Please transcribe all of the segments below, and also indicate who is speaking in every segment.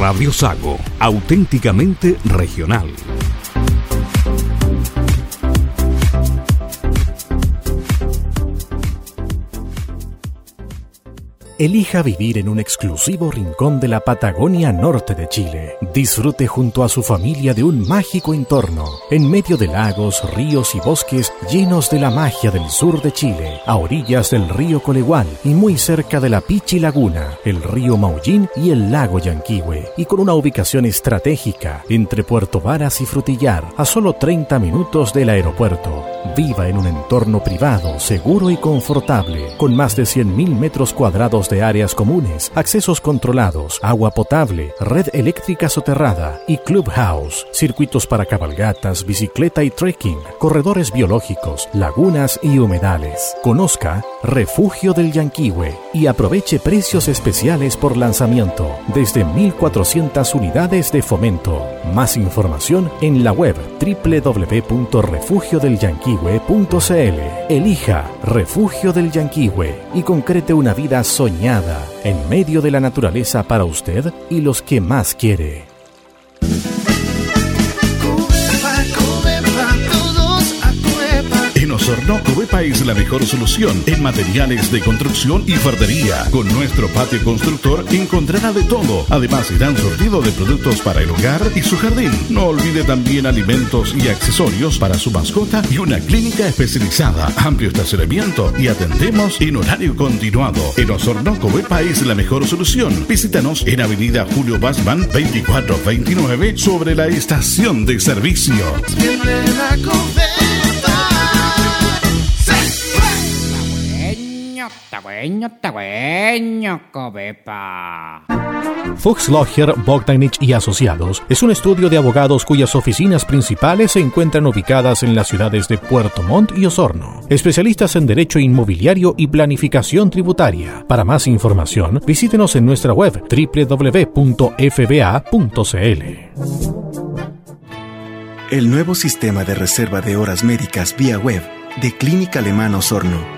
Speaker 1: Radio Sago, auténticamente regional.
Speaker 2: Elija vivir en un exclusivo rincón de la Patagonia Norte de Chile. Disfrute junto a su familia de un mágico entorno, en medio de lagos, ríos y bosques llenos de la magia del sur de Chile, a orillas del río Colegual y muy cerca de la Pichi Laguna, el río Maullín y el lago Yanquihue, y con una ubicación estratégica entre Puerto Varas y Frutillar, a solo 30 minutos del aeropuerto. Viva en un entorno privado, seguro y confortable, con más de 100.000 metros cuadrados de áreas comunes, accesos controlados, agua potable, red eléctrica soterrada y clubhouse, circuitos para cabalgatas, bicicleta y trekking, corredores biológicos, lagunas y humedales. Conozca Refugio del Yanquihue y aproveche precios especiales por lanzamiento desde 1.400 unidades de fomento. Más información en la web www.refugiodelyanquihue.cl. Elija Refugio del Yanquihue y concrete una vida soñada en medio de la naturaleza para usted y los que más quiere.
Speaker 3: En Osorno, Covepa es la mejor solución en materiales de construcción y fardería. Con nuestro patio constructor encontrará de todo. Además, irán sortido de productos para el hogar y su jardín. No olvide también alimentos y accesorios para su mascota y una clínica especializada. Amplio estacionamiento y atendemos en horario continuado. En Osorno, Covepa es la mejor solución. Visítanos en Avenida Julio Basman 2429 sobre la estación de servicio.
Speaker 2: Fuchs Logger, Bogdanich y Asociados es un estudio de abogados cuyas oficinas principales se encuentran ubicadas en las ciudades de Puerto Montt y Osorno. Especialistas en derecho inmobiliario y planificación tributaria. Para más información, visítenos en nuestra web www.fba.cl.
Speaker 4: El nuevo sistema de reserva de horas médicas vía web de Clínica Alemana Osorno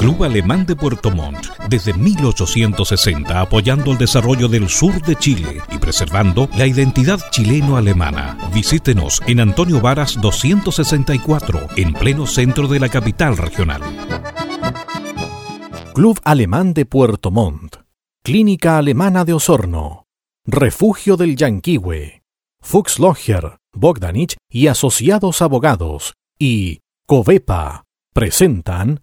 Speaker 1: Club Alemán de Puerto Montt, desde 1860 apoyando el desarrollo del sur de Chile y preservando la identidad chileno-alemana. Visítenos en Antonio Varas 264, en pleno centro de la capital regional.
Speaker 2: Club Alemán de Puerto Montt, Clínica Alemana de Osorno, Refugio del Yanquihue, Fuchs Logger, Bogdanich y Asociados Abogados y Covepa presentan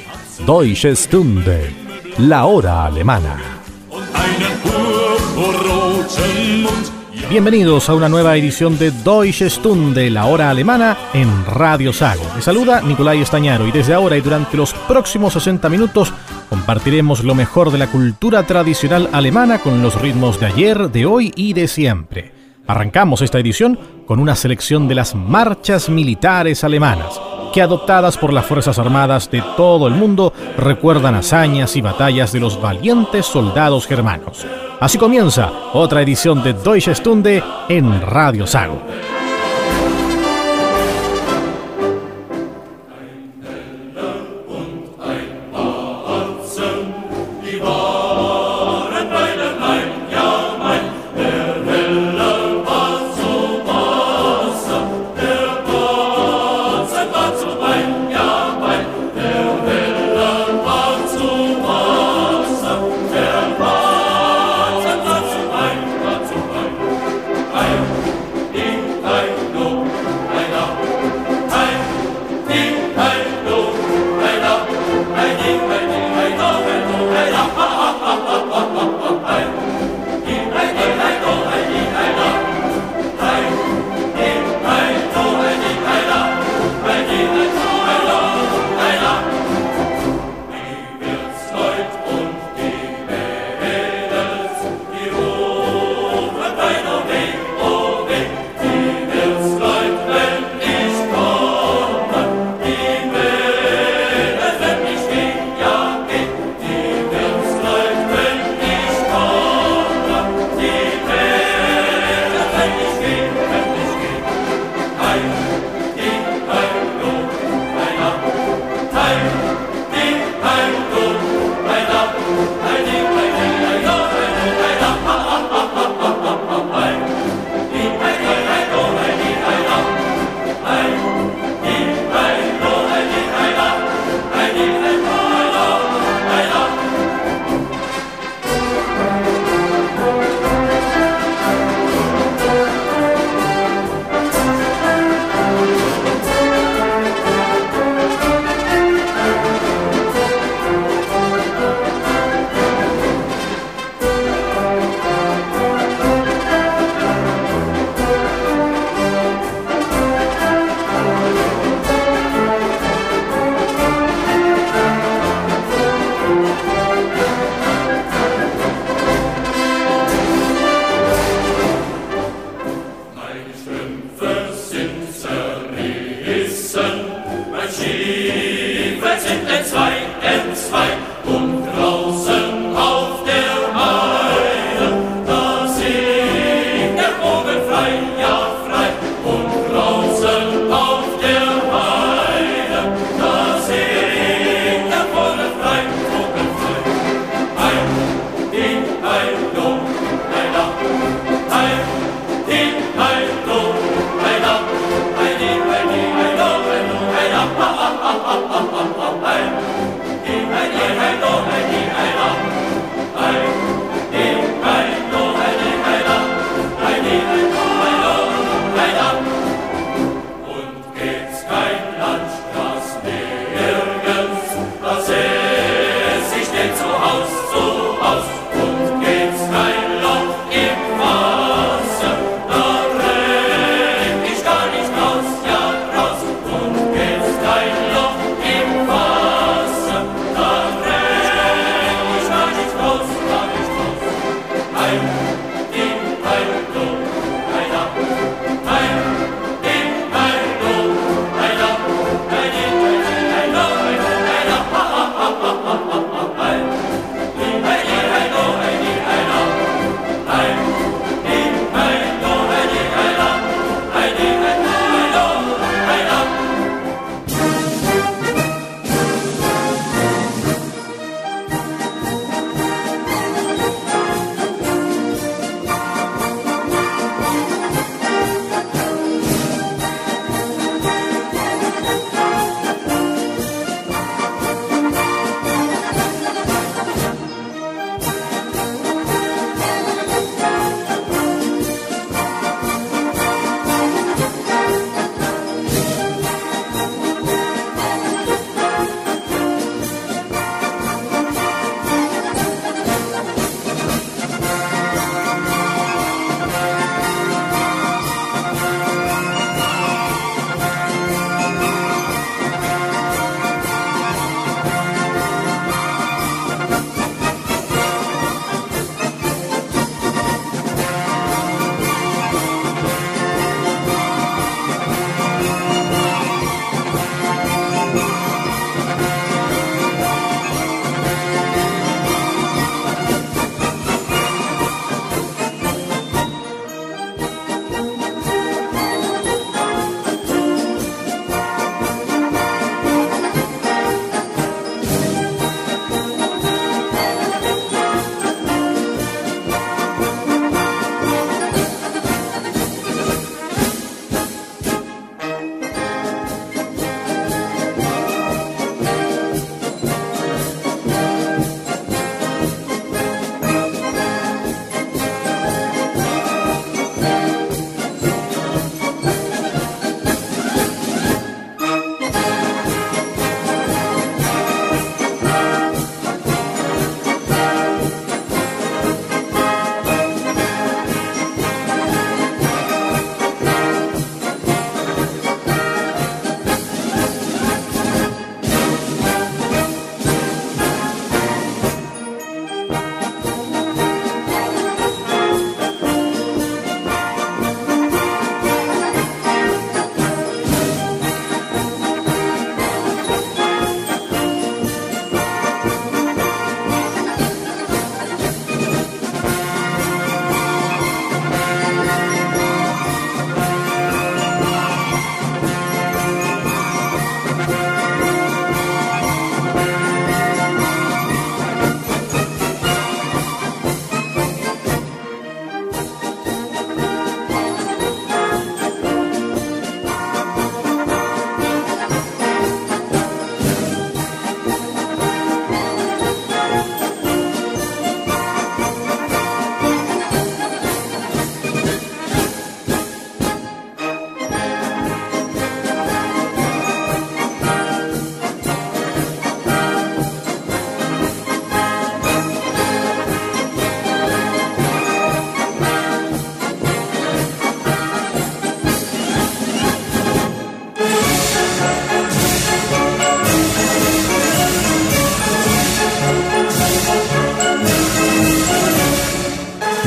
Speaker 2: Deutsche Stunde, la hora alemana. Bienvenidos a una nueva edición de Deutsche Stunde, la hora alemana, en Radio Sago. Les saluda Nicolai Estañaro y desde ahora y durante los próximos 60 minutos compartiremos lo mejor de la cultura tradicional alemana con los ritmos de ayer, de hoy y de siempre. Arrancamos esta edición con una selección de las marchas militares alemanas que adoptadas por las Fuerzas Armadas de todo el mundo recuerdan hazañas y batallas de los valientes soldados germanos. Así comienza otra edición de Deutsche Stunde en Radio Sago.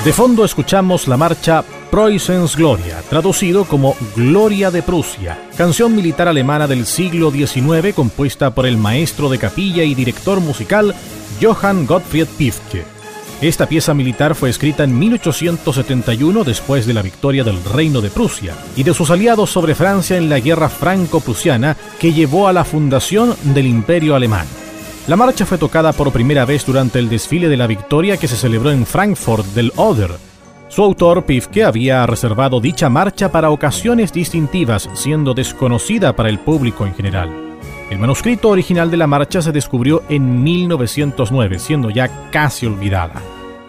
Speaker 2: De fondo escuchamos la marcha Preußens Gloria, traducido como Gloria de Prusia, canción militar alemana del siglo XIX compuesta por el maestro de capilla y director musical Johann Gottfried Pifke. Esta pieza militar fue escrita en 1871 después de la victoria del Reino de Prusia y de sus aliados sobre Francia en la guerra franco-prusiana que llevó a la fundación del Imperio Alemán. La marcha fue tocada por primera vez durante el desfile de la victoria que se celebró en Frankfurt del Oder. Su autor, Pifke, había reservado dicha marcha para ocasiones distintivas, siendo desconocida para el público en general. El manuscrito original de la marcha se descubrió en 1909, siendo ya casi olvidada.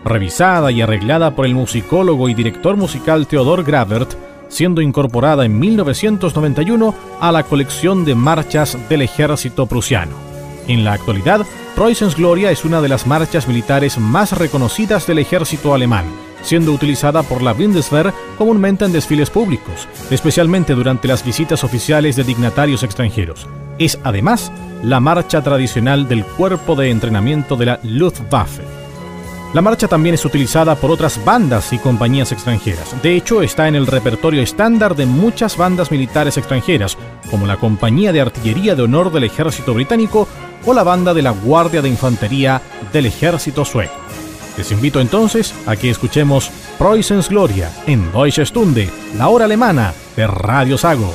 Speaker 2: Revisada y arreglada por el musicólogo y director musical Theodor Gravert, siendo incorporada en 1991 a la colección de marchas del ejército prusiano. En la actualidad, Preußens Gloria es una de las marchas militares más reconocidas del ejército alemán, siendo utilizada por la Bundeswehr comúnmente en desfiles públicos, especialmente durante las visitas oficiales de dignatarios extranjeros. Es además la marcha tradicional del cuerpo de entrenamiento de la Luftwaffe. La marcha también es utilizada por otras bandas y compañías extranjeras. De hecho, está en el repertorio estándar de muchas bandas militares extranjeras, como la Compañía de Artillería de Honor del Ejército Británico o la Banda de la Guardia de Infantería del Ejército Sueco. Les invito entonces a que escuchemos Preußens Gloria en Deutsche Stunde, la hora alemana de Radio Sago.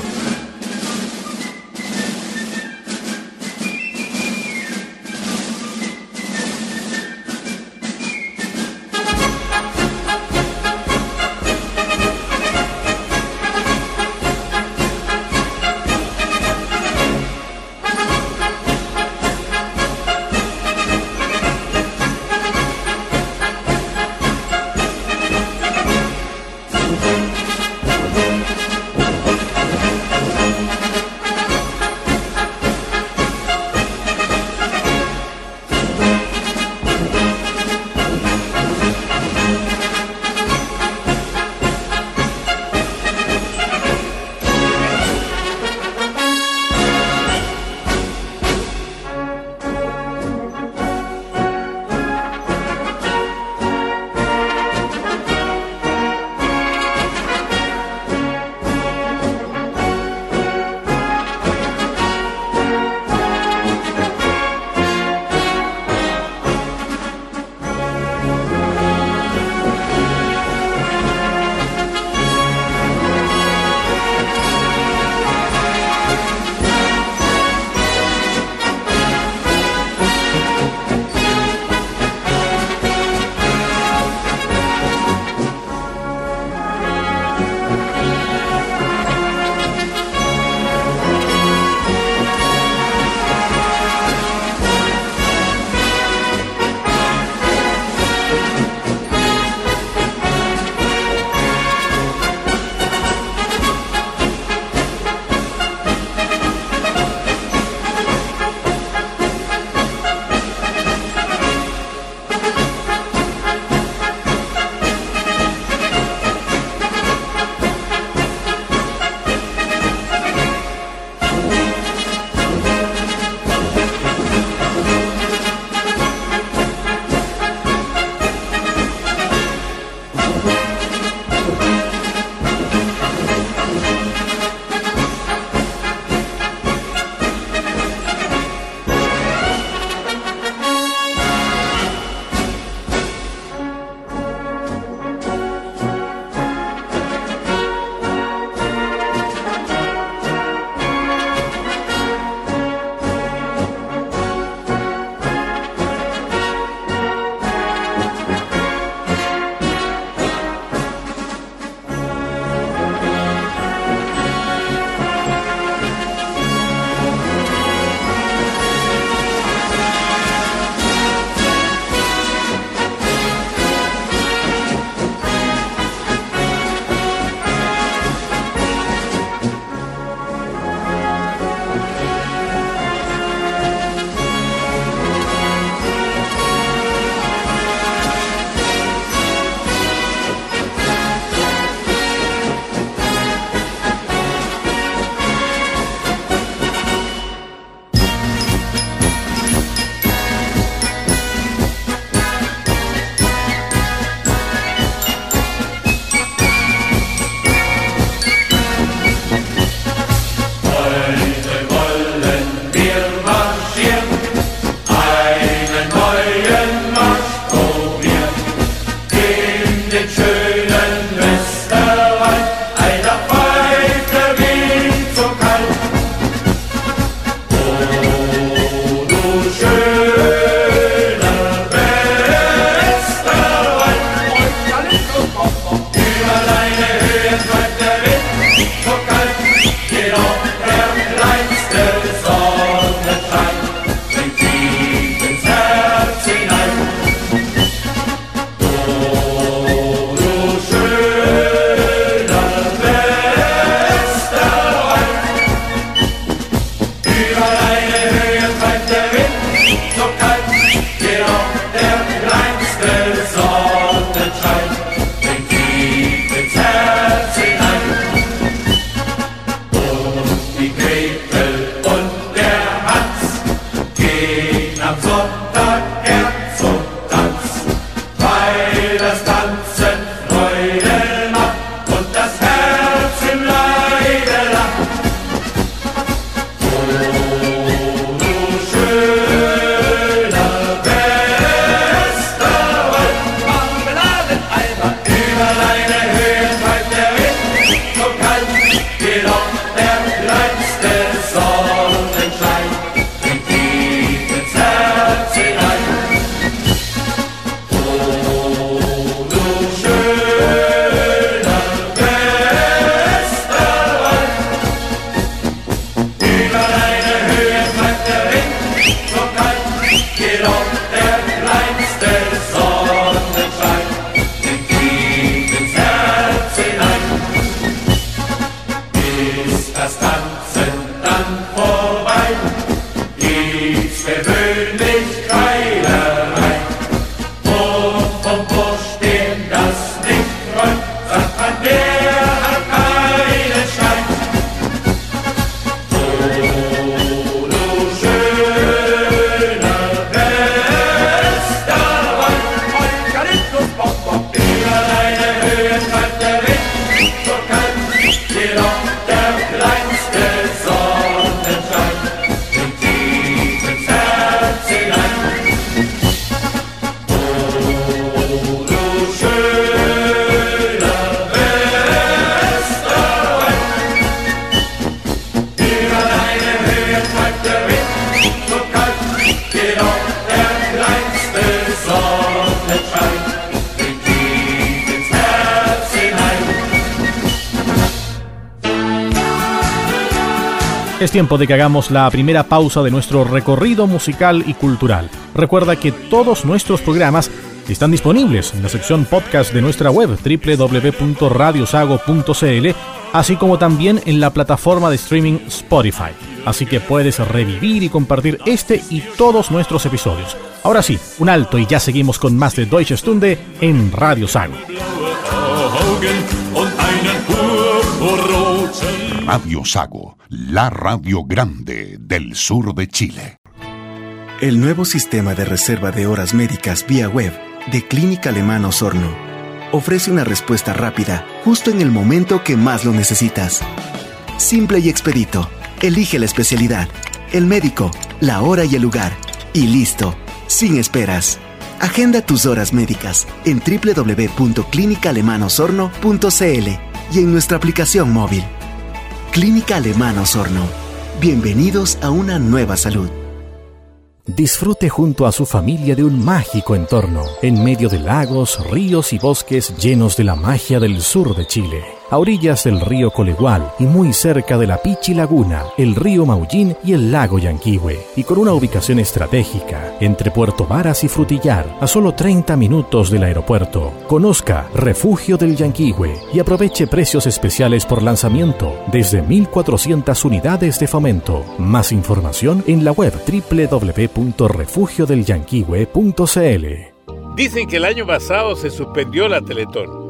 Speaker 2: Tiempo de que hagamos la primera pausa de nuestro recorrido musical y cultural. Recuerda que todos nuestros programas están disponibles en la sección podcast de nuestra web www.radiosago.cl, así como también en la plataforma de streaming Spotify. Así que puedes revivir y compartir este y todos nuestros episodios. Ahora sí, un alto y ya seguimos con más de Deutsche Stunde en Radio Sago.
Speaker 5: Radio Sago, la radio grande del sur de Chile.
Speaker 4: El nuevo sistema de reserva de horas médicas vía web de Clínica Alemana Osorno ofrece una respuesta rápida justo en el momento que más lo necesitas. Simple y expedito. Elige la especialidad, el médico, la hora y el lugar. Y listo, sin esperas. Agenda tus horas médicas en www.clinicalemanosorno.cl y en nuestra aplicación móvil. Clínica Alemana Osorno. Bienvenidos a una nueva salud.
Speaker 2: Disfrute junto a su familia de un mágico entorno, en medio de lagos, ríos y bosques llenos de la magia del sur de Chile a orillas del río Colegual y muy cerca de la Pichi Laguna, el río Maullín y el lago Yanquihue, y con una ubicación estratégica entre Puerto Varas y Frutillar, a solo 30 minutos del aeropuerto. Conozca Refugio del Yanquihue y aproveche precios especiales por lanzamiento desde 1.400 unidades de fomento. Más información en la web www.refugiodelyanquihue.cl.
Speaker 6: Dicen que el año pasado se suspendió la Teletón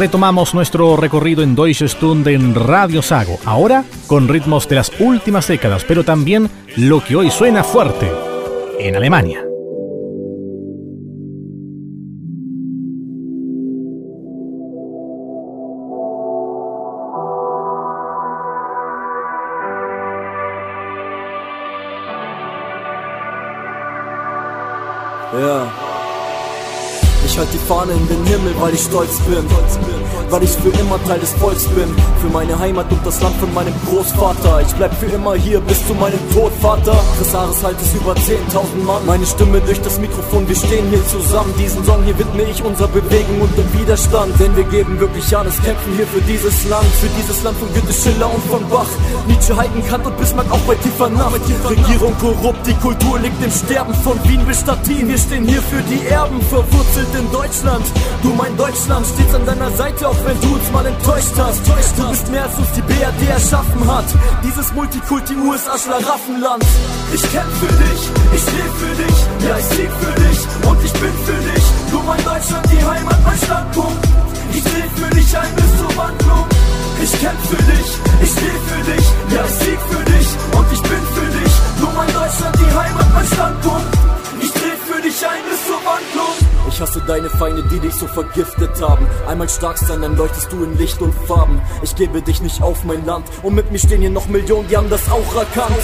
Speaker 2: Retomamos nuestro recorrido en Deutsche Stunde en Radio Sago, ahora con ritmos de las últimas décadas, pero también lo que hoy suena fuerte en Alemania.
Speaker 7: Himmel, weil ich stolz bin. Weil ich für immer Teil des Volks bin. Für meine Heimat und das Land von meinem Großvater. Ich bleib für immer hier bis zu meinem Tod, Vater. Chris Ares halt es über 10.000 Mann. Meine Stimme durch das Mikrofon, wir stehen hier zusammen. Diesen Song hier widme ich unserer Bewegung und dem Widerstand. Denn wir geben wirklich alles, kämpfen hier für dieses Land. Für dieses Land von Goethe, Schiller und von Bach. Nietzsche, Heidenkant und Bismarck auch bei tiefer Name. Regierung korrupt, die Kultur liegt im Sterben. Von Wien bis Stettin, wir stehen hier für die Erben. Verwurzelt in Deutschland. Du mein Deutschland stets an deiner Seite, auch wenn du uns mal enttäuscht hast. Du bist mehr als uns die BRD erschaffen hat. Dieses Multikulti-USA-Schlaraffenland. Ich kämpf für dich, ich lebe für dich, ja ich sieg für dich und ich bin für dich. Du mein Deutschland, die Heimat, mein Standpunkt. Ich dreh für dich ein bis zur Wandlung. Ich kämpf für dich, ich lebe für dich, ja ich sieg für dich und ich bin für dich. Du mein Deutschland, die Heimat, mein Standpunkt. Ich dreh für dich ein bis zur Wandlung. Ich hasse deine Feinde, die dich so vergiftet haben. Einmal stark sein, dann leuchtest du in Licht und Farben. Ich gebe dich nicht auf, mein Land. Und mit mir stehen hier noch Millionen, die haben das auch erkannt.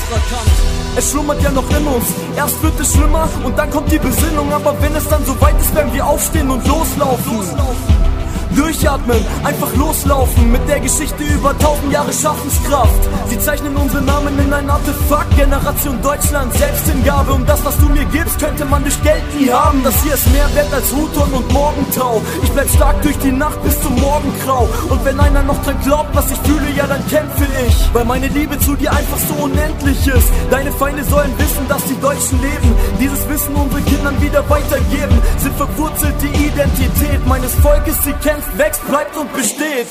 Speaker 7: Es schlummert ja noch in uns. Erst wird es schlimmer und dann kommt die Besinnung. Aber wenn es dann so weit ist, werden wir aufstehen und loslaufen. Durchatmen, einfach loslaufen mit der Geschichte über tausend Jahre Schaffenskraft. Sie zeichnen unsere Namen in ein Artefakt, Generation Deutschland, Selbsthingabe. Und das, was du mir gibst, könnte man durch Geld nie haben. Das hier ist mehr wert als Huton und Morgentau. Ich bleib stark durch die Nacht bis zum Morgengrau. Und wenn einer noch dran glaubt, was ich fühle, ja, dann kämpfe ich. Weil meine Liebe zu dir einfach so unendlich ist. Deine Feinde sollen wissen, dass die Deutschen leben. Dieses Wissen unsere Kindern wieder weitergeben. Sind verwurzelt die Identität meines Volkes. Sie kämpft, wächst, bleibt und besteht.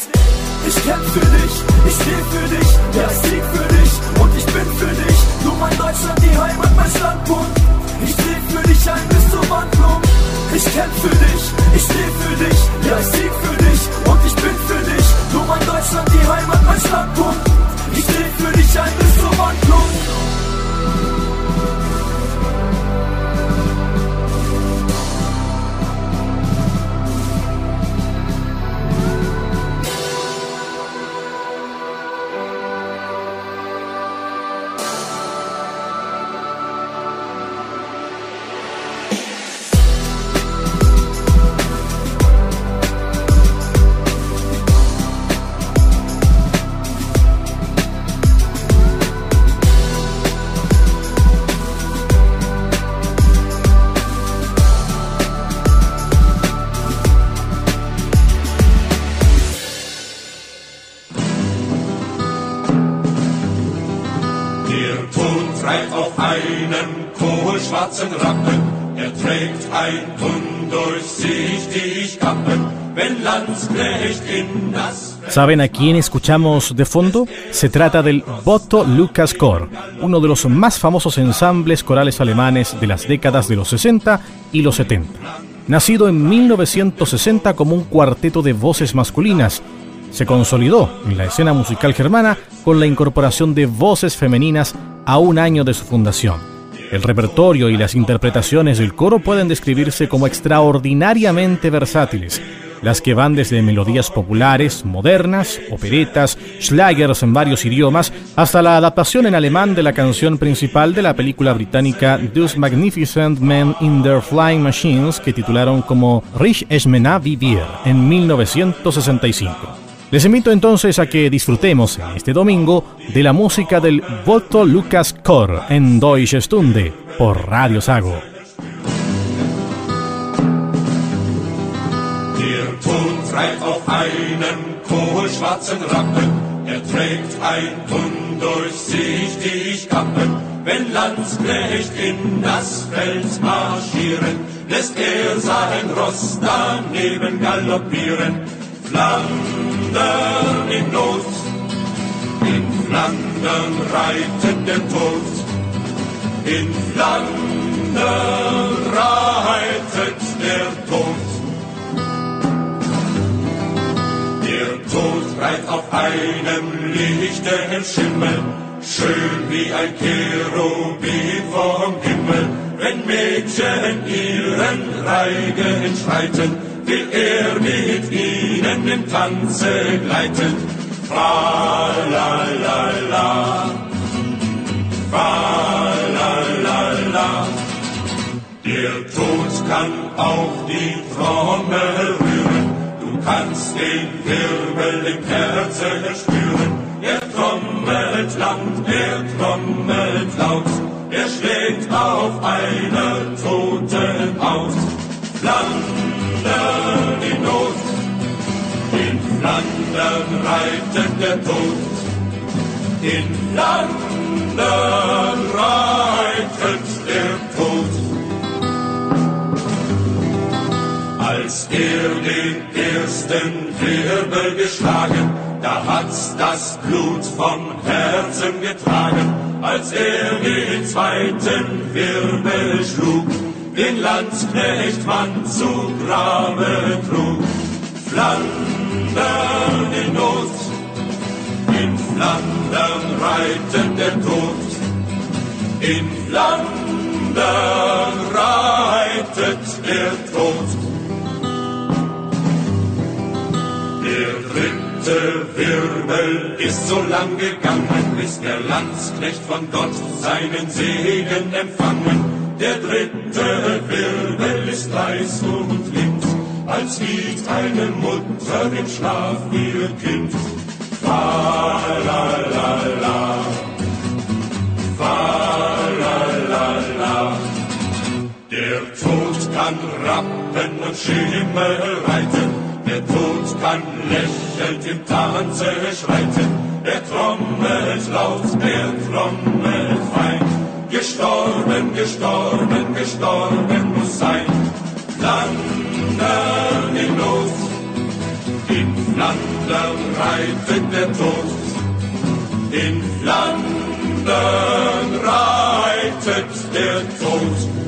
Speaker 7: Ich kämpf für dich, ich steh für dich, ja, ich sieg für dich und ich bin für dich. Du mein Deutschland, die Heimat, mein Standpunkt. Ich dreh für dich ein bis zur Wandlung. Ich kämpf für dich, ich steh für dich, ja, ich sieg für dich und ich bin für dich. Du mein Deutschland, die Heimat, mein Standpunkt. Ich dreh für dich ein bis zur Wandlung.
Speaker 8: Einem kohlschwarzen Rappen, er trägt ein undurchsichtig Kappen,
Speaker 2: ¿Saben a quién escuchamos de fondo? Se trata del Botto Lucas Chor, uno de los más famosos ensambles corales alemanes de las décadas de los 60 y los 70. Nacido en 1960 como un cuarteto de voces masculinas, se consolidó en la escena musical germana con la incorporación de voces femeninas a un año de su fundación. El repertorio y las interpretaciones del coro pueden describirse como extraordinariamente versátiles, las que van desde melodías populares, modernas, operetas, schlagers en varios idiomas, hasta la adaptación en alemán de la canción principal de la película británica Those Magnificent Men in Their Flying Machines, que titularon como Rich Esmena Vivir en 1965. Les invito entonces a que disfrutemos este domingo de la música del Botto Lucas Chor en Deutsche Stunde por Radio Sago.
Speaker 8: Der Tod treibt auf einem kohlschwarzen Rappen, er trägt ein undurchsichtig Kappen. Wenn Landsknecht in das Feld marschieren, lässt er sein Ross daneben galoppieren. Flandern in Not, in Flandern reitet der Tod, in Flandern reitet der Tod. Der Tod reitet auf einem lichten Schimmel, schön wie ein Cherubim vom Himmel. Wenn Mädchen ihren Reigen schreiten, will er mit ihnen im Tanze gleiten. Fa la la la, fa la la la. Der Tod kann auch die Trommel rühren, du kannst den Wirbel im Herzen spüren. Er trommelt lang, er trommelt laut, er schlägt auf einer toten Haut. Flandern in Flandern reitet der Tod. In Flandern reitet der Tod. Als er den ersten Wirbel geschlagen, da hat's das Blut vom Herzen getragen. Als er den zweiten Wirbel schlug, den Landsknecht Mann zu Grabe trug. Flandern in Not, in Flandern reitet der Tod. In Flandern reitet der Tod. Der dritte Wirbel ist so lang gegangen, bis der Landsknecht von Gott seinen Segen empfangen. Der dritte Wirbel ist weiß und links, als wiegt eine Mutter im Schlaf ihr Kind. Fa la la la, fa la la la. Der Tod kann rappen und Schimmel reiten, der Tod kann lächelnd im Tanze schreiten, er trommelt laut, er trommelt fein. Gestorben, gestorben, gestorben muss sein. Flandern in Not, in Flandern reitet der Tod. In Flandern reitet der Tod.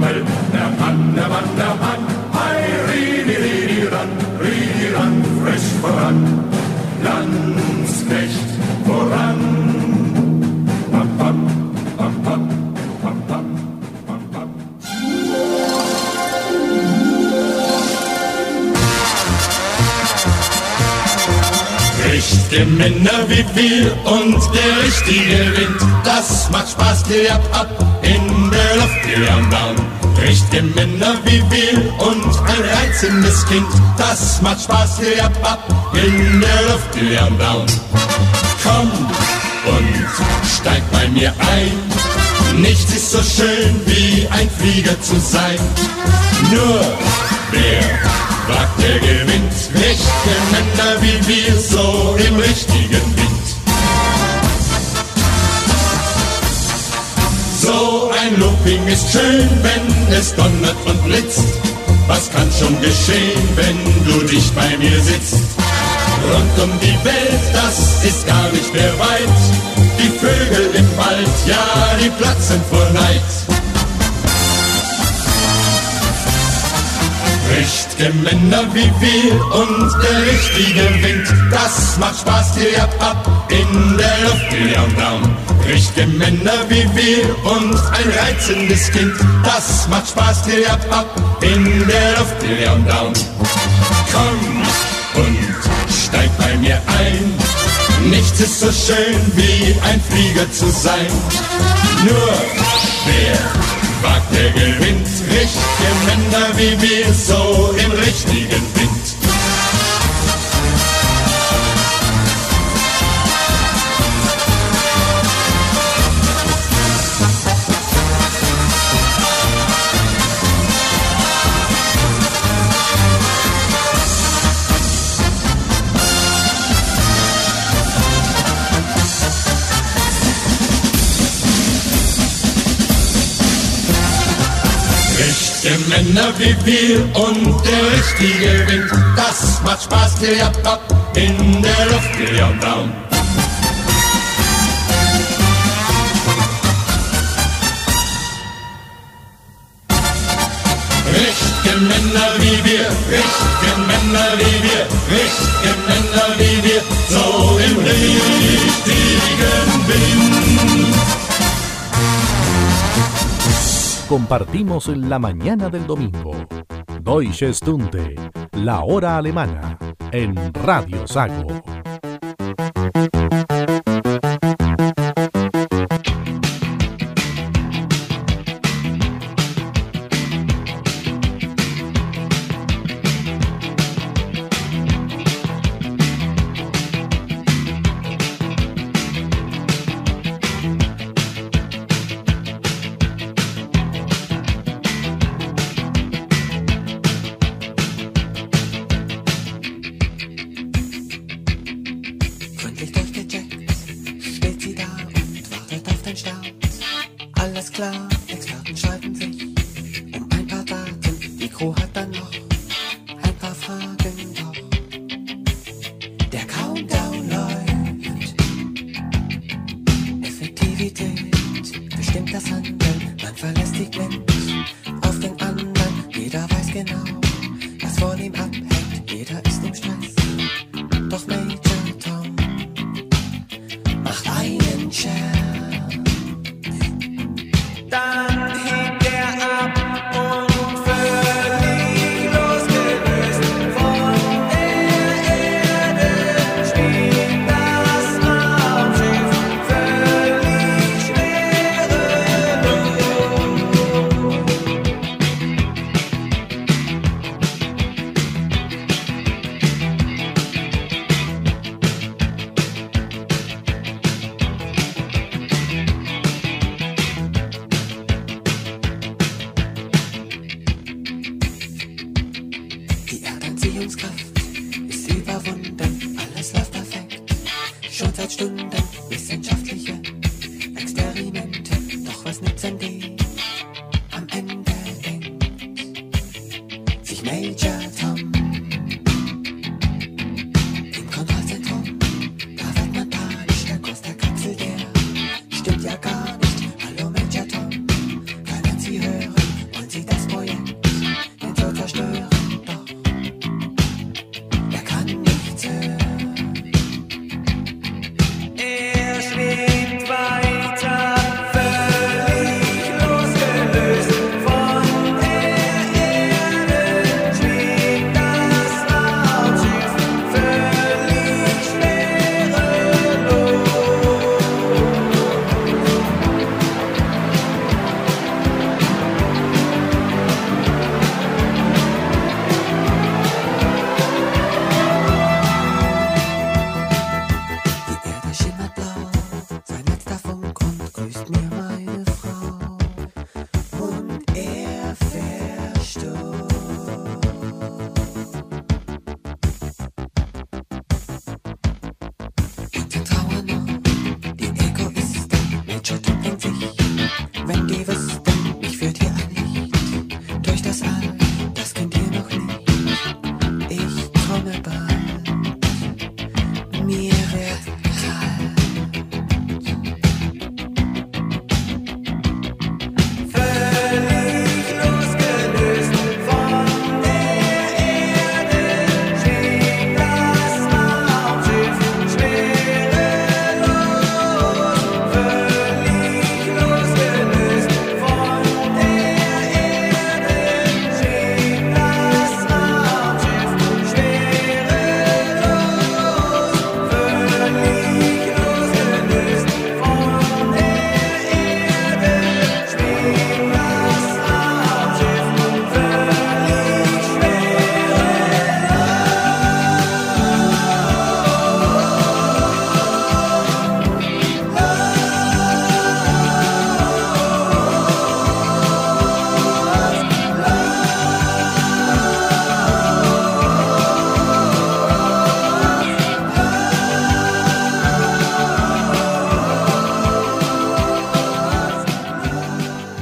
Speaker 8: Hammel, der Mann, der Mann, der Mann. Hei, ridi, ridi, ran, ridi, ran, frisch voran. Landsknecht, voran. Pam,
Speaker 9: Männer wie viel und der richtige Wind, das macht Spaß, dir ab, ab in der Luft, geh am Baum. Richtige Männer wie wir und ein reizendes Kind, das macht Spaß, geh ab, in der Luft, geh am Baum. Komm und steig bei mir ein, nichts ist so schön wie ein Flieger zu sein. Nur wer Wagt der gewinnt, rechte Männer wie wir, so im richtigen Wind. Ein Looping ist schön, wenn es donnert und blitzt. Was kann schon geschehen, wenn du dich bei mir sitzt? Rund um die Welt, das ist gar nicht mehr weit. Die Vögel im Wald, ja, die platzen vor Neid. Richtige Männer wie wir und der richtige Wind, das macht Spaß, ihr habt ab in der Luft, ihr down, down. Richtige Männer wie wir und ein reizendes Kind, das macht Spaß, ihr habt ab in der Luft, ihr down, down. Komm und steig bei mir ein,
Speaker 8: nichts ist so schön wie ein Flieger zu sein, nur wer fragt, der gewinnt. Richtige Männer wie wir, so im richtigen Wind. Männer wie wir und der richtige Wind. Das macht Spaß, Kiriabab, in der Luft, Kiriabab. Richtige Männer wie wir, richtige Männer wie wir, richtige Männer wie wir, so im richtigen Wind.
Speaker 10: compartimos en la mañana del domingo. Deutsche Stunde, la hora alemana, en Radio Sago.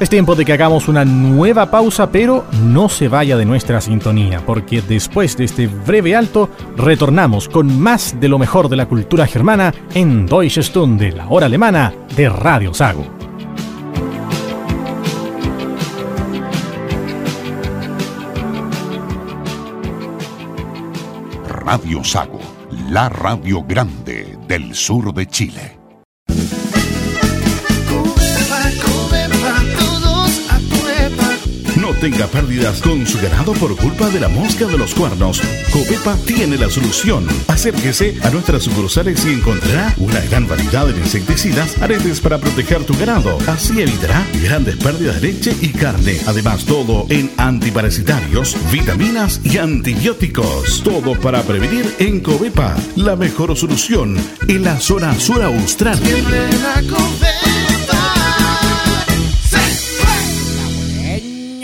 Speaker 2: Es tiempo de que hagamos una nueva pausa, pero no se vaya de nuestra sintonía, porque después de este breve alto, retornamos con más de lo mejor de la cultura germana en Deutsche Stunde, la hora alemana de Radio Sago.
Speaker 5: Radio Sago, la radio grande del sur de Chile.
Speaker 3: Tenga pérdidas con su ganado por culpa de la mosca de los cuernos. Copepa tiene la solución. Acérquese a nuestras sucursales y encontrará una gran variedad de insecticidas, aretes para proteger tu ganado. Así evitará grandes pérdidas de leche y carne. Además, todo en antiparasitarios, vitaminas y antibióticos. Todo para prevenir en Covepa. La mejor solución en la zona sur austral.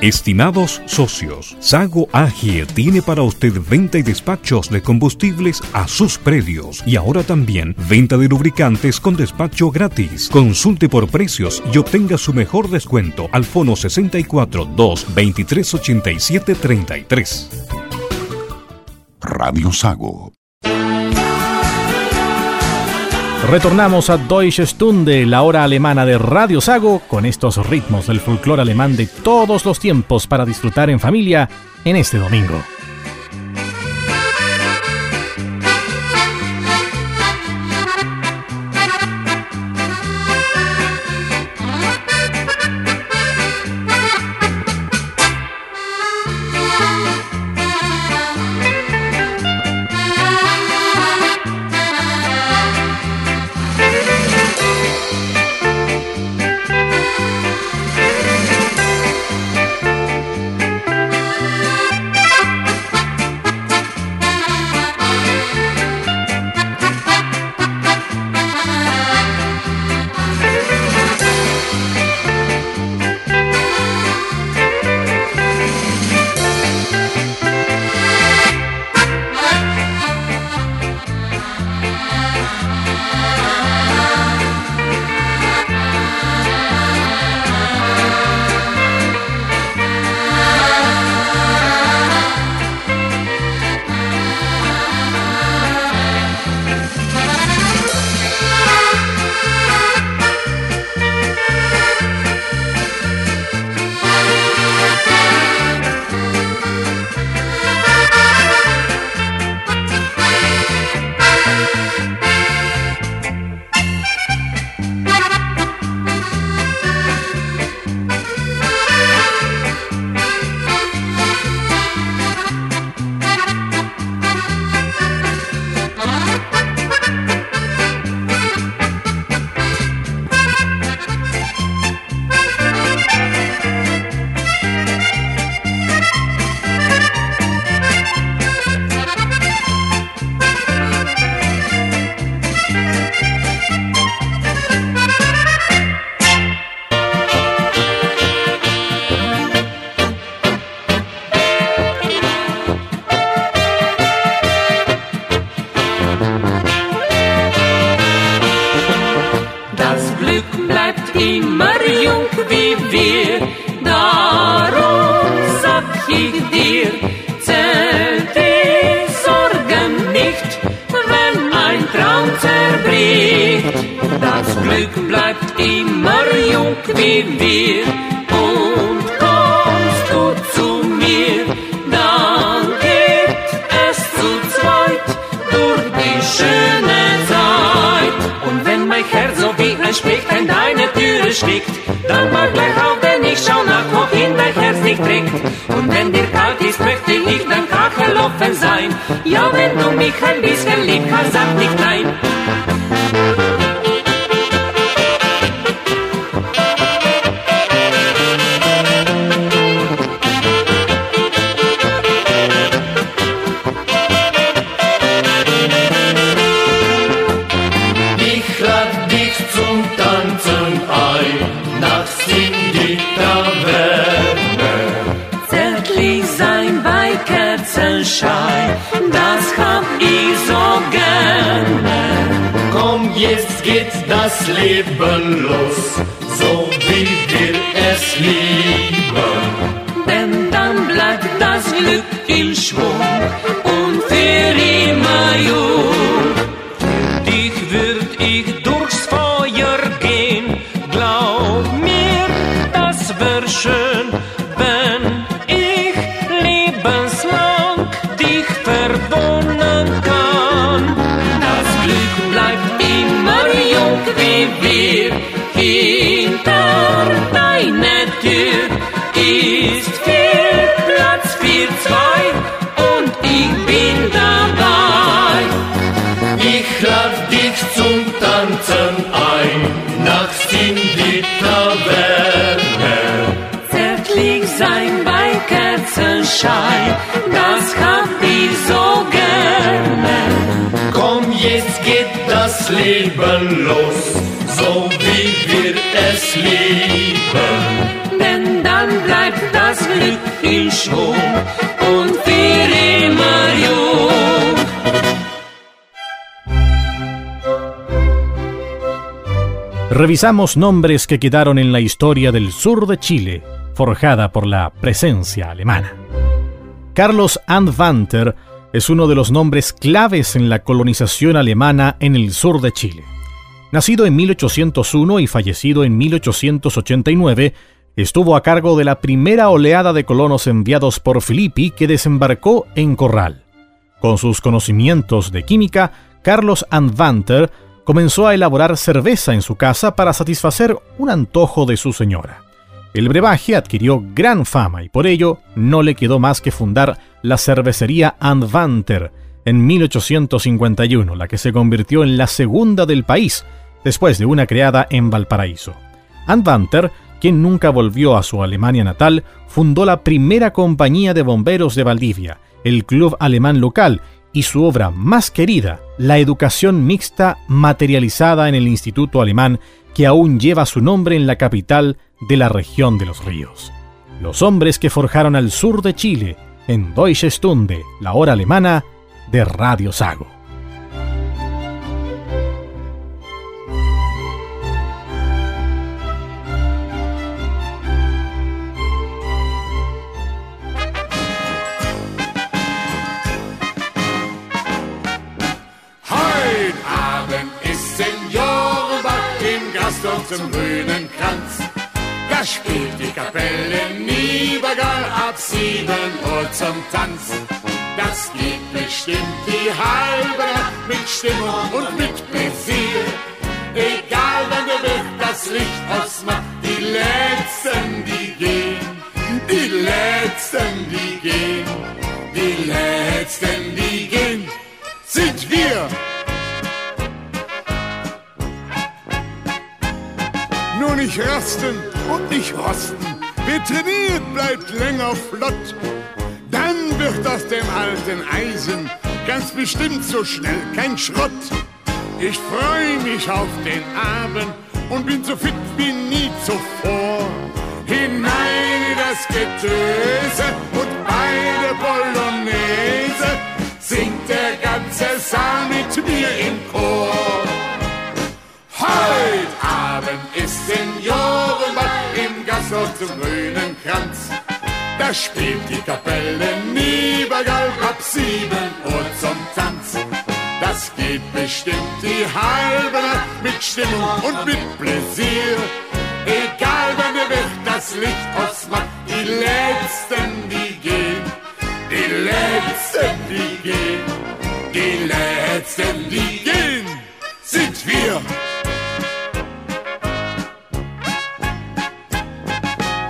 Speaker 1: Estimados socios, Sago AG tiene para usted venta y despachos de combustibles a sus predios y ahora también venta de lubricantes con despacho gratis. Consulte por precios y obtenga su mejor descuento al fono 64 2 23 87 33.
Speaker 5: Radio Sago
Speaker 2: Retornamos a Deutsche Stunde, la hora alemana de Radio Sago, con estos ritmos del folclore alemán de todos los tiempos para disfrutar en familia en este domingo.
Speaker 9: sagt. Leben los, Leben es.
Speaker 2: Revisamos nombres que quedaron en la historia del sur de Chile, forjada por la presencia alemana. Carlos Antwanter es uno de los nombres claves en la colonización alemana en el sur de Chile. Nacido en 1801 y fallecido en 1889, estuvo a cargo de la primera oleada de colonos enviados por Filippi que desembarcó en Corral. Con sus conocimientos de química, Carlos Antwanter comenzó a elaborar cerveza en su casa para satisfacer un antojo de su señora. El brebaje adquirió gran fama y por ello no le quedó más que fundar la cervecería Antwanter en 1851, la que se convirtió en la segunda del país, después de una creada en Valparaíso. Antwanter, quien nunca volvió a su Alemania natal, fundó la primera compañía de bomberos de Valdivia, el club alemán local, y su obra más querida, la educación mixta materializada en el Instituto Alemán, que aún lleva su nombre en la capital de la región de los ríos. Los hombres que forjaron al sur de Chile, en Deutsche Stunde, la hora alemana de Radio Sago.
Speaker 11: Zum grünen Kranz. Da spielt die Kapelle Niebergall ab 7 Uhr zum Tanz. Das geht bestimmt die halbe Nacht mit Stimmung und mit Pläsier. Egal wann der Wirt das Licht ausmacht, die Letzten, die gehen. Die Letzten, die gehen. Die Letzten, die gehen. Sind wir. Nur nicht rasten und nicht rosten. Wer trainiert, bleibt länger flott. Dann wird aus dem alten Eisen ganz bestimmt so schnell kein Schrott. Ich freue mich auf den Abend und bin so fit wie nie zuvor. Hinein in das Getöse und bei der Polonaise singt der ganze Saal mit mir im Chor. Abend ist Seniorenbad im Gasthof zum grünen Kranz. Da spielt die Kapelle Niebergall ab 7 Uhr zum Tanz. Das geht bestimmt die halbe Nacht mit Stimmung und mit Pläsier. Egal wann der Wirt das Licht ausmacht, die Letzten, die gehen. Die Letzten, die gehen. Die Letzten, die gehen, sind wir.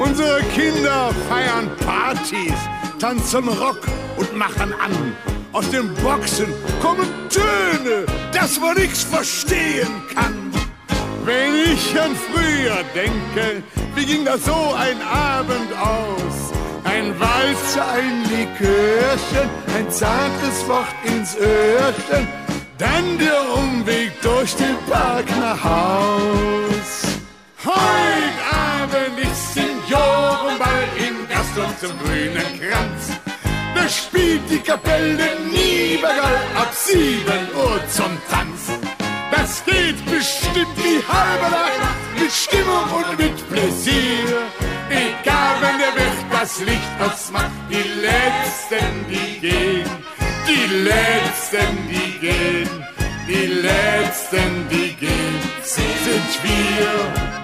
Speaker 11: Unsere Kinder feiern Partys, tanzen Rock und machen an. Aus den Boxen kommen Töne, dass man nichts verstehen kann. Wenn ich an früher denke, wie ging das so ein Abend aus? Ein Walzer, ein Likörchen, ein zartes Wort ins Öhrchen, dann der Umweg durch den Park nach Haus. Heut und zum grünen Kranz. Da spielt die Kapelle Niebergall ab 7 Uhr zum Tanz. Das geht bestimmt
Speaker 8: die halbe Nacht mit Stimmung und mit Pläsier. Egal, wenn der Wirt das Licht ausmacht, die Letzten, die gehen, die Letzten, die gehen, die Letzten, die gehen, sind wir.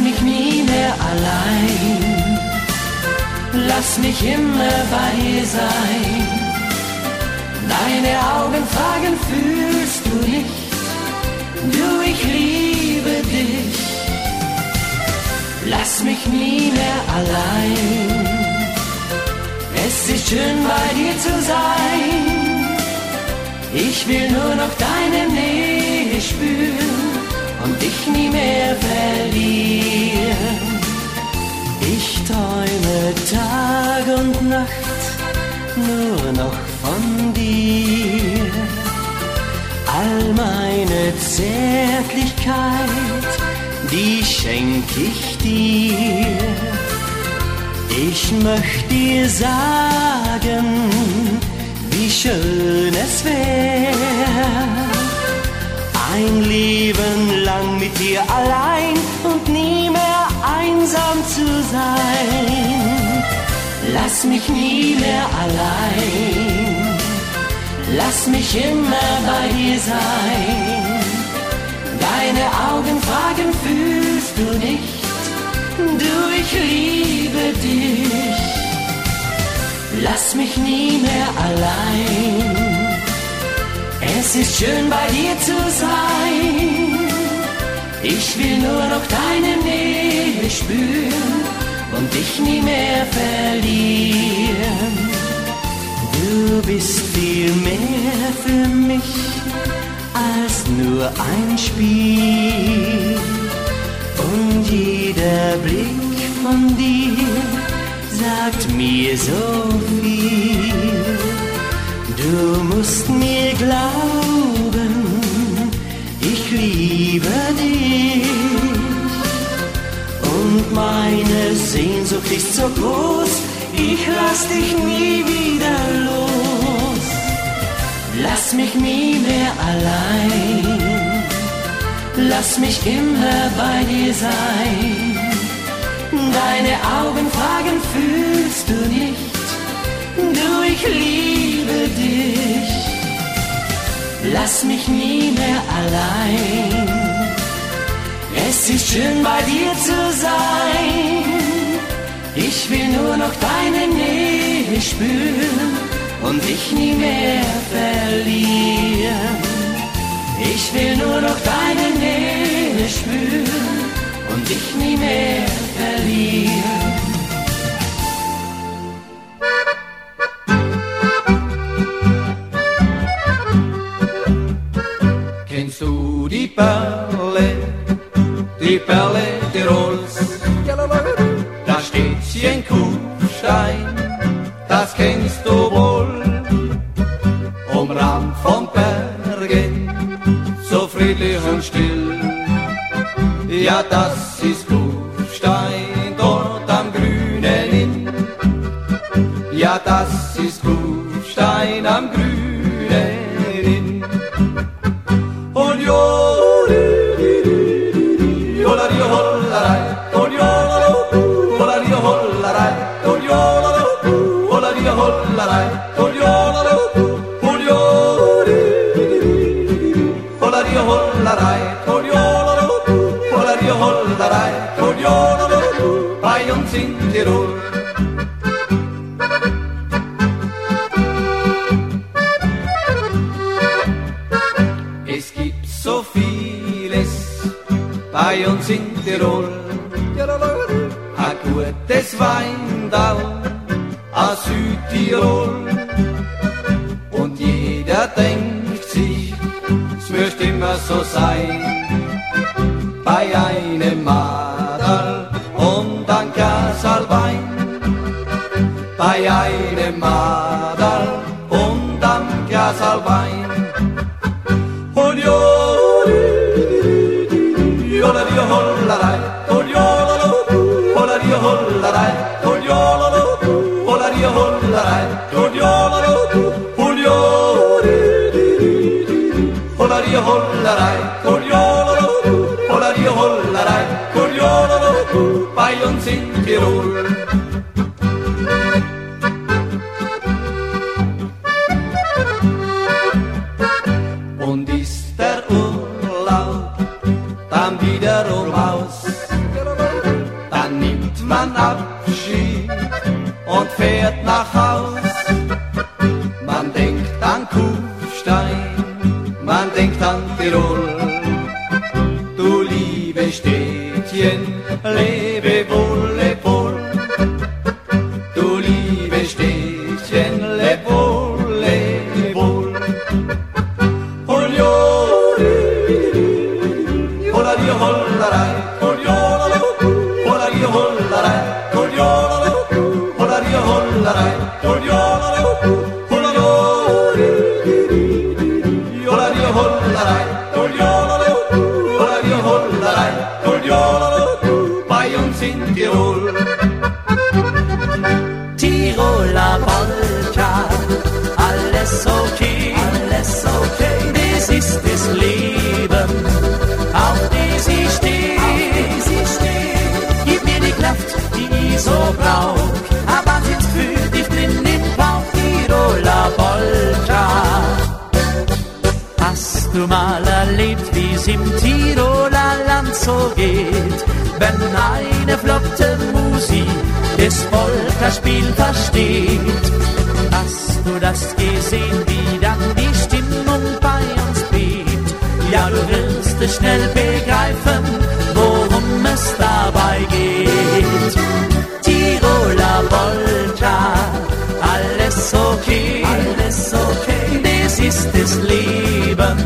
Speaker 12: Mich nie mehr allein, lass mich immer bei dir sein. Deine Augen fragen, fühlst du nicht? Du, ich liebe dich. Lass mich nie mehr allein. Es ist schön bei dir zu sein. Ich will nur noch deine Nähe spüren nie mehr verlieren. Ich träume Tag und Nacht nur noch von dir. All meine Zärtlichkeit, die schenk ich dir. Ich möchte dir sagen, wie schön es wäre ein Leben lang mit dir allein und nie mehr einsam zu sein. Lass mich nie mehr allein, lass mich immer bei dir sein. Deine Augen fragen, fühlst du nicht? Du, ich liebe dich. Lass mich nie mehr allein. Es ist schön bei dir zu sein. Ich will nur noch deine Nähe spüren und dich nie mehr verlieren. Du bist viel mehr für mich als nur ein Spiel. Und jeder Blick von dir sagt mir so viel. Du musst mir glauben, so groß, ich lass dich nie wieder los. Lass mich nie mehr allein, lass mich immer bei dir sein. Deine Augen fragen, fühlst du nicht? Du, ich liebe dich. Lass mich nie mehr allein. Es ist schön bei dir zu sein. Ich will nur noch deine Nähe spüren und dich nie mehr verlieren. Ich will nur noch deine Nähe spüren und dich nie mehr verlieren.
Speaker 13: Kennst du die Perle, die Perle Tirols? Kufstein, das kennst du wohl. Rand von Bergen, so friedlich und still. Ja, das ist the Olario hollarai, coriolo cu, olario hollarai, coriolo cu, paion sin pirul. So
Speaker 14: geht, wenn eine flotte Musik das Polkaspiel versteht? Hast du das gesehen, wie dann die Stimmung bei uns bebt? Ja, du willst es schnell begreifen, worum es dabei geht. Tiroler Polka, alles okay, alles okay. Das ist das Leben,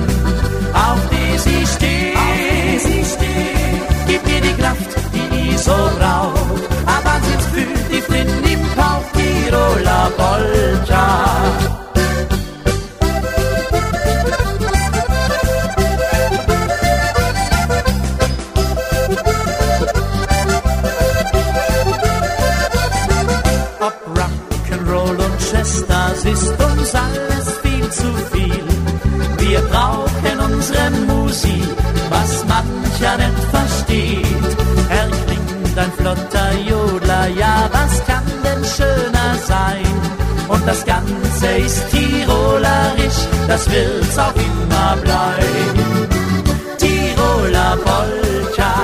Speaker 14: Chess, das ist uns alles viel zu viel. Wir brauchen unsere Musik, was mancher nicht versteht. Er klingt ein flotter Jodler, Und das Ganze ist tirolerisch, das wird's auch immer bleiben. Tiroler Polka,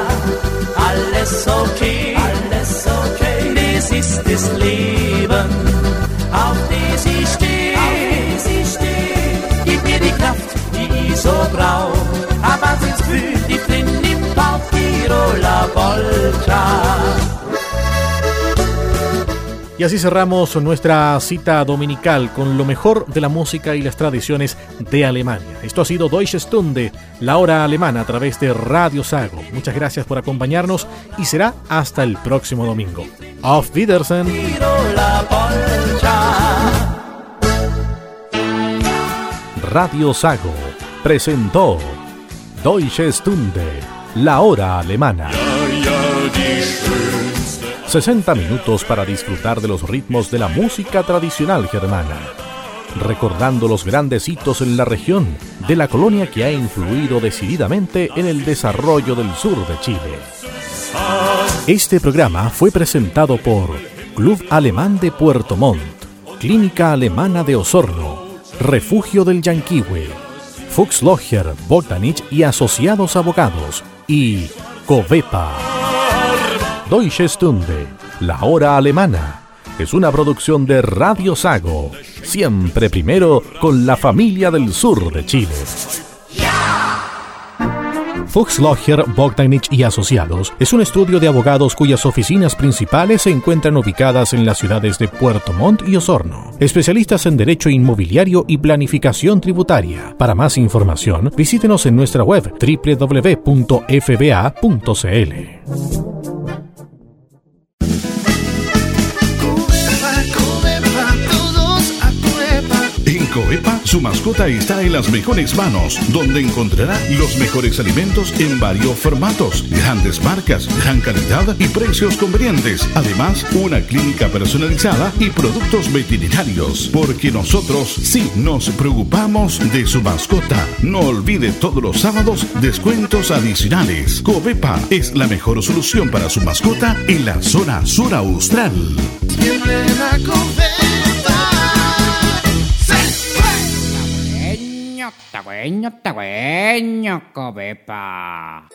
Speaker 14: alles okay, alles okay. Das ist das Leben, auf das ich stehe. Gib mir die Kraft, die ich so brauch, aber sonst fühlt die Flint im Bauch, Tiroler Polka.
Speaker 2: Y así cerramos nuestra cita dominical con lo mejor de la música y las tradiciones de Alemania. Esto ha sido Deutsche Stunde, la hora alemana a través de Radio Sago. Muchas gracias por acompañarnos y será hasta el próximo domingo. Auf Wiedersehen. Radio Sago presentó Deutsche Stunde, la hora alemana. 60 minutos para disfrutar de los ritmos de la música tradicional germana, recordando los grandes hitos en la región de la colonia que ha influido decididamente en el desarrollo del sur de Chile. Este programa fue presentado por Club Alemán de Puerto Montt, Clínica Alemana de Osorno, Refugio del Yanquihue, Fuchslocher, Bogdanich y Asociados Abogados y Covepa. Deutsche Stunde, la hora alemana, es una producción de Radio Sago, siempre primero con la familia del sur de Chile. Fuchslocher, Bogdanich y Asociados es un estudio de abogados cuyas oficinas principales se encuentran ubicadas en las ciudades de Puerto Montt y Osorno. Especialistas en derecho inmobiliario y planificación tributaria. Para más información, visítenos en nuestra web www.fba.cl.
Speaker 3: Covepa Su mascota está en las mejores manos, donde encontrará los mejores alimentos en varios formatos, grandes marcas, gran calidad y precios convenientes. Además, una clínica personalizada y productos veterinarios, porque nosotros sí nos preocupamos de su mascota. No olvide todos los sábados descuentos adicionales. Covepa es la mejor solución para su mascota en la zona sur austral.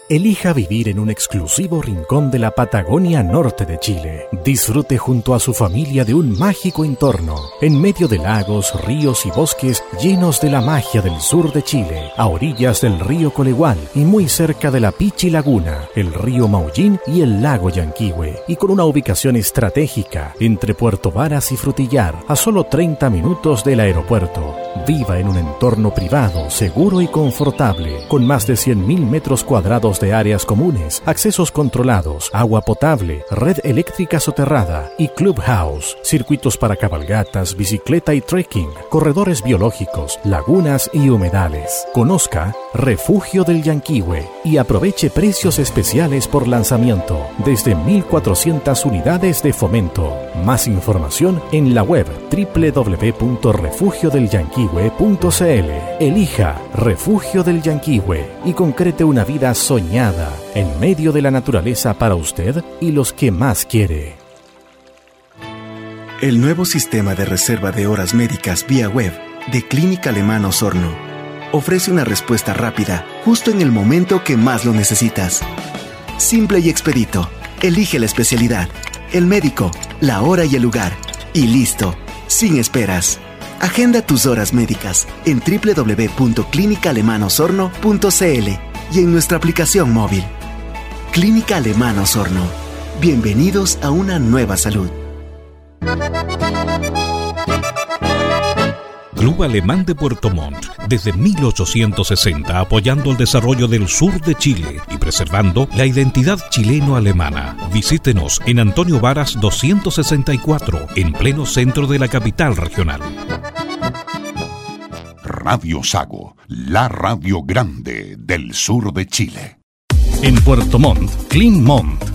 Speaker 2: Elija vivir en un exclusivo rincón de la Patagonia norte de Chile. Disfrute junto a su familia de un mágico entorno, en medio de lagos, ríos y bosques llenos de la magia del sur de Chile, a orillas del río Colegual y muy cerca de la Pichi Laguna, el río Maullín y el lago Yanquihue, y con una ubicación estratégica entre Puerto Varas y Frutillar, a solo 30 minutos del aeropuerto. Viva en un entorno privado, seguro y confortable, con más de 100.000 metros cuadrados de áreas comunes, accesos controlados, agua potable, red eléctrica soterrada y clubhouse, circuitos para cabalgatas, bicicleta y trekking, corredores biológicos, lagunas y humedales. Conozca Refugio del Yanquihue y aproveche precios especiales por lanzamiento, desde 1.400 unidades de fomento. Más información en la web www.refugiodelyanquihue.cl. Elija Refugio del Yanquihue y concrete una vida soñada en medio de la naturaleza para usted y los que más quiere.
Speaker 4: El nuevo sistema de reserva de horas médicas vía web de Clínica Alemán Osorno ofrece una respuesta rápida justo en el momento que más lo necesitas. Simple y expedito. Elige la especialidad, el médico, la hora y el lugar. Y listo, sin esperas. Agenda tus horas médicas en www.clinicalemanosorno.cl y en nuestra aplicación móvil. Clínica Alemán Osorno. Bienvenidos a una nueva salud.
Speaker 1: Club Alemán de Puerto Montt, desde 1860 apoyando el desarrollo del sur de Chile y preservando la identidad chileno-alemana. Visítenos en Antonio Varas 264, en pleno centro de la capital regional.
Speaker 5: Radio Sago, la radio grande del sur de Chile.
Speaker 2: En Puerto Montt, Clean Montt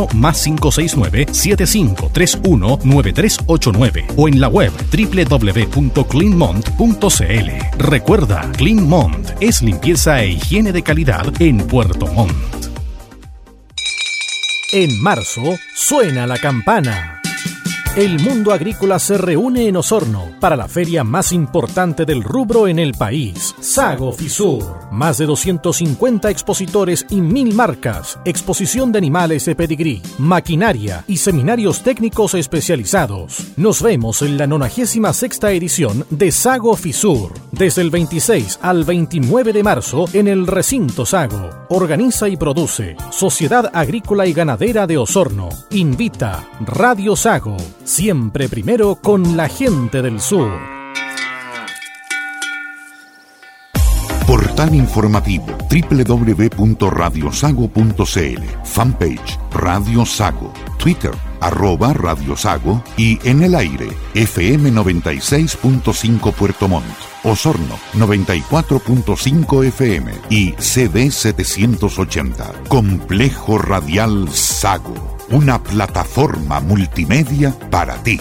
Speaker 2: más 569-7531-9389 o en la web www.cleanmont.cl. Recuerda, Clean Mont es limpieza e higiene de calidad en Puerto Montt. En marzo suena la campana. El mundo agrícola se reúne en Osorno para la feria más importante del rubro en el país, Sago Fisur. Más de 250 expositores y mil marcas, exposición de animales de pedigrí, maquinaria y seminarios técnicos especializados. Nos vemos en la 96 edición de Sago Fisur, desde el 26 al 29 de marzo en el recinto Sago. Organiza y produce Sociedad Agrícola y Ganadera de Osorno. Invita Radio Sago siempre primero con la gente del sur.
Speaker 5: Portal informativo www.radiosago.cl Fanpage Radio Sago. Twitter arroba Radio Sago. Y en el aire FM 96.5 Puerto Montt, Osorno 94.5 FM y CD 780. Complejo Radial Sago, una plataforma multimedia para ti.